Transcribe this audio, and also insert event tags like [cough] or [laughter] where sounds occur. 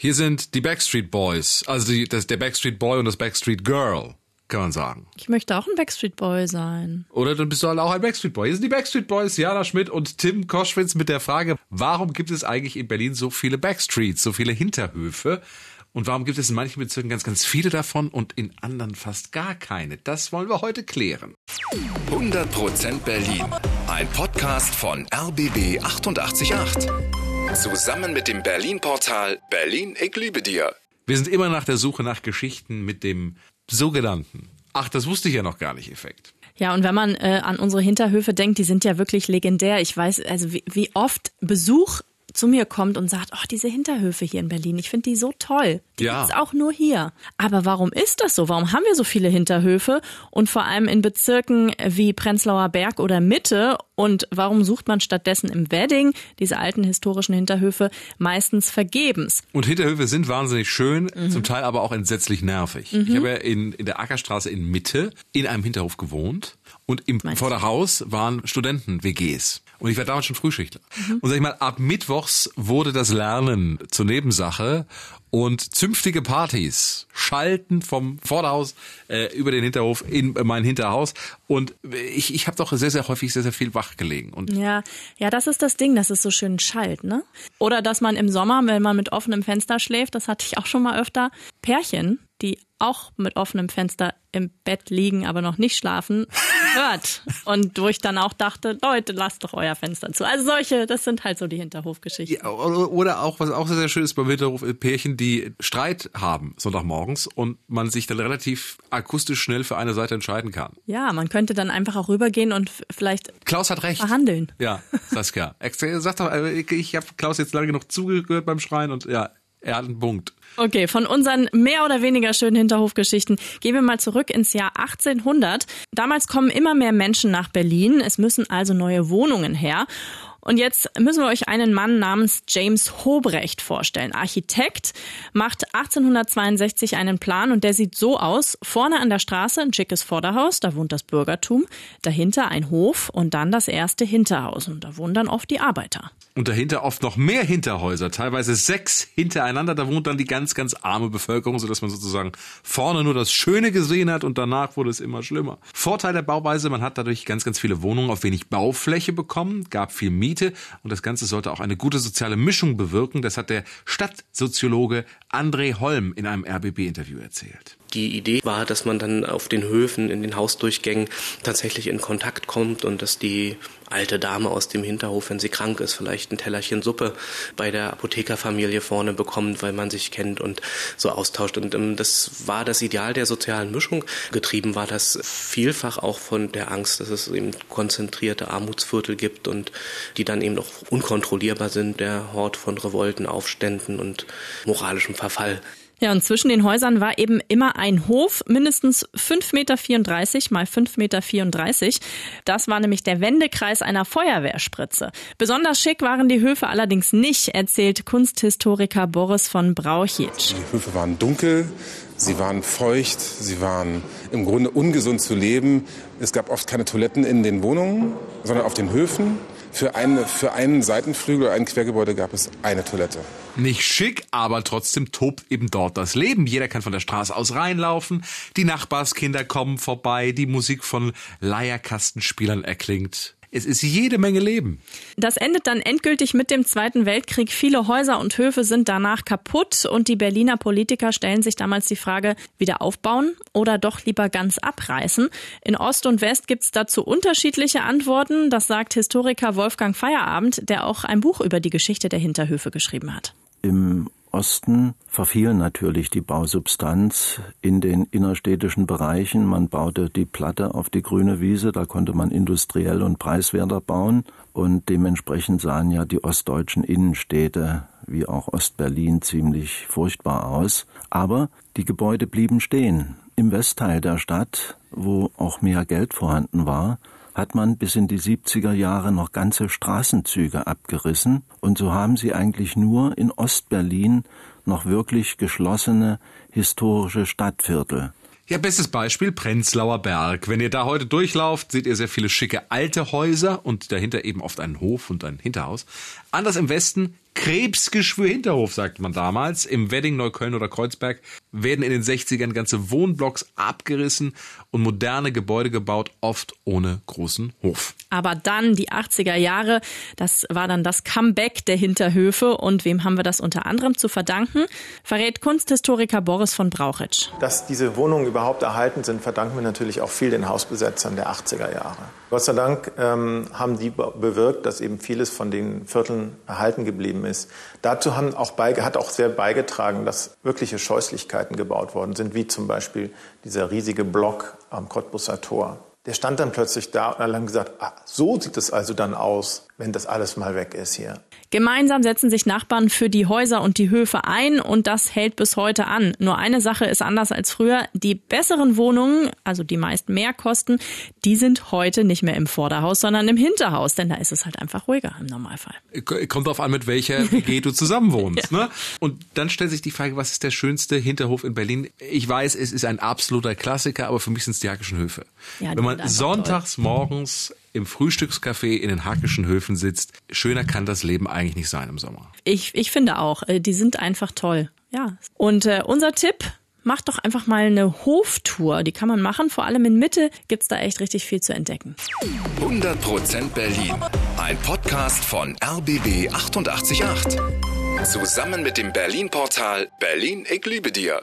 Hier sind die Backstreet Boys, also die, das, der Backstreet Boy und das Backstreet Girl, kann man sagen. Ich möchte auch ein Backstreet Boy sein. Oder dann bist du halt auch ein Backstreet Boy. Hier sind die Backstreet Boys, Jana Schmidt und Tim Koschwitz mit der Frage, warum gibt es eigentlich in Berlin so viele Backstreets, so viele Hinterhöfe? Und warum gibt es in manchen Bezirken ganz, ganz viele davon und in anderen fast gar keine? Das wollen wir heute klären. 100% Berlin. Ein Podcast von RBB 888. Zusammen mit dem Berlin-Portal Berlin, ich liebe dir. Wir sind immer nach der Suche nach Geschichten mit dem sogenannten, ach, das wusste ich ja noch gar nicht, Effekt. Ja, und wenn man äh, an unsere Hinterhöfe denkt, die sind ja wirklich legendär. Ich weiß, also wie, wie oft Besuch zu mir kommt und sagt, oh, diese Hinterhöfe hier in Berlin, ich finde die so toll. Die Ja. gibt's auch nur hier. Aber warum ist das so? Warum haben wir so viele Hinterhöfe? Und vor allem in Bezirken wie Prenzlauer Berg oder Mitte? Und warum sucht man stattdessen im Wedding diese alten historischen Hinterhöfe meistens vergebens? Und Hinterhöfe sind wahnsinnig schön, zum Teil aber auch entsetzlich nervig. Ich habe ja in, in der Ackerstraße in Mitte in einem Hinterhof gewohnt und im Meinst vor der Haus waren Studenten-WGs. Und ich war damals schon Frühschichtler. Und sag ich mal, ab Mittwochs wurde das Lernen zur Nebensache und zünftige Partys schalten vom Vorderhaus äh, über den Hinterhof in mein Hinterhaus. Und ich, ich habe doch sehr, sehr häufig sehr, sehr viel wach gelegen. Und Ja, ja, das ist das Ding, dass es so schön schallt, ne? Oder dass man im Sommer, wenn man mit offenem Fenster schläft, das hatte ich auch schon mal öfter, Pärchen, die auch mit offenem Fenster im Bett liegen, aber noch nicht schlafen, [laughs] hört. Und wo ich dann auch dachte, Leute, lasst doch euer Fenster zu. Also solche, das sind halt so die Hinterhofgeschichten. Ja, oder auch, was auch sehr, sehr schön ist beim Hinterhof, äh, Pärchen, die Streit haben Sonntagmorgens und man sich dann relativ akustisch schnell für eine Seite entscheiden kann. Ja, man könnte dann einfach auch rübergehen und vielleicht Klaus hat recht. verhandeln. Ja, Saskia. [laughs] Sag doch, äh, ich, ich habe Klaus jetzt lange genug zugehört beim Schreien und ja, er hat einen Punkt. Okay, von unseren mehr oder weniger schönen Hinterhofgeschichten gehen wir mal zurück ins Jahr 1800. Damals kommen immer mehr Menschen nach Berlin. Es müssen also neue Wohnungen her. Und jetzt müssen wir euch einen Mann namens James Hobrecht vorstellen. Architekt, macht 1862 einen Plan und der sieht so aus. Vorne an der Straße ein schickes Vorderhaus, da wohnt das Bürgertum. Dahinter ein Hof und dann das erste Hinterhaus. Und da wohnen dann oft die Arbeiter. Und dahinter oft noch mehr Hinterhäuser, teilweise sechs hintereinander. Da wohnt dann die ganz, ganz arme Bevölkerung, sodass man sozusagen vorne nur das Schöne gesehen hat und danach wurde es immer schlimmer. Vorteil der Bauweise, man hat dadurch ganz, ganz viele Wohnungen auf wenig Baufläche bekommen, gab viel Miete und das Ganze sollte auch eine gute soziale Mischung bewirken. Das hat der Stadtsoziologe André Holm in einem RBB-Interview erzählt. Die Idee war, dass man dann auf den Höfen, in den Hausdurchgängen tatsächlich in Kontakt kommt und dass die alte Dame aus dem Hinterhof, wenn sie krank ist, vielleicht ein Tellerchen Suppe bei der Apothekerfamilie vorne bekommt, weil man sich kennt und so austauscht. Und ähm, das war das Ideal der sozialen Mischung. Getrieben war das vielfach auch von der Angst, dass es eben konzentrierte Armutsviertel gibt und die dann eben noch unkontrollierbar sind, der Hort von Revolten, Aufständen und moralischem Verfall. Ja, und zwischen den Häusern war eben immer ein Hof, mindestens 5,34 Meter mal 5,34 Meter. Das war nämlich der Wendekreis einer Feuerwehrspritze. Besonders schick waren die Höfe allerdings nicht, erzählt Kunsthistoriker Boris von Brauchitsch. Die Höfe waren dunkel, sie waren feucht, sie waren im Grunde ungesund zu leben. Es gab oft keine Toiletten in den Wohnungen, sondern auf den Höfen. Für, eine, für einen Seitenflügel, ein Quergebäude gab es eine Toilette. Nicht schick, aber trotzdem tobt eben dort das Leben. Jeder kann von der Straße aus reinlaufen. Die Nachbarskinder kommen vorbei. Die Musik von Leierkastenspielern erklingt. Es ist jede Menge Leben. Das endet dann endgültig mit dem Zweiten Weltkrieg. Viele Häuser und Höfe sind danach kaputt und die Berliner Politiker stellen sich damals die Frage, wieder aufbauen oder doch lieber ganz abreißen. In Ost und West gibt's dazu unterschiedliche Antworten. Das sagt Historiker Wolfgang Feierabend, der auch ein Buch über die Geschichte der Hinterhöfe geschrieben hat. Im Osten verfiel natürlich die Bausubstanz in den innerstädtischen Bereichen. Man baute die Platte auf die grüne Wiese, da konnte man industriell und preiswerter bauen. Und dementsprechend sahen ja die ostdeutschen Innenstädte wie auch Ostberlin ziemlich furchtbar aus. Aber die Gebäude blieben stehen. Im Westteil der Stadt, wo auch mehr Geld vorhanden war, hat man bis in die 70er Jahre noch ganze Straßenzüge abgerissen und so haben sie eigentlich nur in Ostberlin noch wirklich geschlossene historische Stadtviertel. Ja, bestes Beispiel Prenzlauer Berg. Wenn ihr da heute durchlauft, seht ihr sehr viele schicke alte Häuser und dahinter eben oft einen Hof und ein Hinterhaus. Anders im Westen Krebsgeschwür Hinterhof, sagt man damals. Im Wedding, Neukölln oder Kreuzberg werden in den 60ern ganze Wohnblocks abgerissen und moderne Gebäude gebaut, oft ohne großen Hof. Aber dann die 80er Jahre, das war dann das Comeback der Hinterhöfe. Und wem haben wir das unter anderem zu verdanken? Verrät Kunsthistoriker Boris von Brauchitsch. Dass diese Wohnungen überhaupt erhalten sind, verdanken wir natürlich auch viel den Hausbesetzern der 80er Jahre. Gott sei Dank ähm, haben die bewirkt, dass eben vieles von den Vierteln erhalten geblieben ist. Dazu haben auch beige, hat auch sehr beigetragen, dass wirkliche Scheußlichkeiten gebaut worden sind, wie zum Beispiel dieser riesige Block am Cottbusser Tor. Der stand dann plötzlich da und alle haben gesagt, ah, so sieht es also dann aus, wenn das alles mal weg ist hier. Gemeinsam setzen sich Nachbarn für die Häuser und die Höfe ein und das hält bis heute an. Nur eine Sache ist anders als früher. Die besseren Wohnungen, also die meist mehr kosten, die sind heute nicht mehr im Vorderhaus, sondern im Hinterhaus, denn da ist es halt einfach ruhiger im Normalfall. Kommt drauf an, mit welcher [laughs] WG du zusammen wohnst. ja. ne? Und dann stellt sich die Frage, was ist der schönste Hinterhof in Berlin? Ich weiß, es ist ein absoluter Klassiker, aber für mich sind es die Hackischen Höfe. Ja, Wenn man sonntags toll. morgens im Frühstückscafé in den Hackischen Höfen sitzt. Schöner kann das Leben eigentlich nicht sein im Sommer. Ich, ich finde auch, äh, die sind einfach toll. Ja. Und äh, unser Tipp, macht doch einfach mal eine Hoftour. Die kann man machen. Vor allem in Mitte gibt es da echt richtig viel zu entdecken. 100% Berlin. Ein Podcast von RBB 888. Zusammen mit dem Berlin-Portal Berlin, ich liebe dir.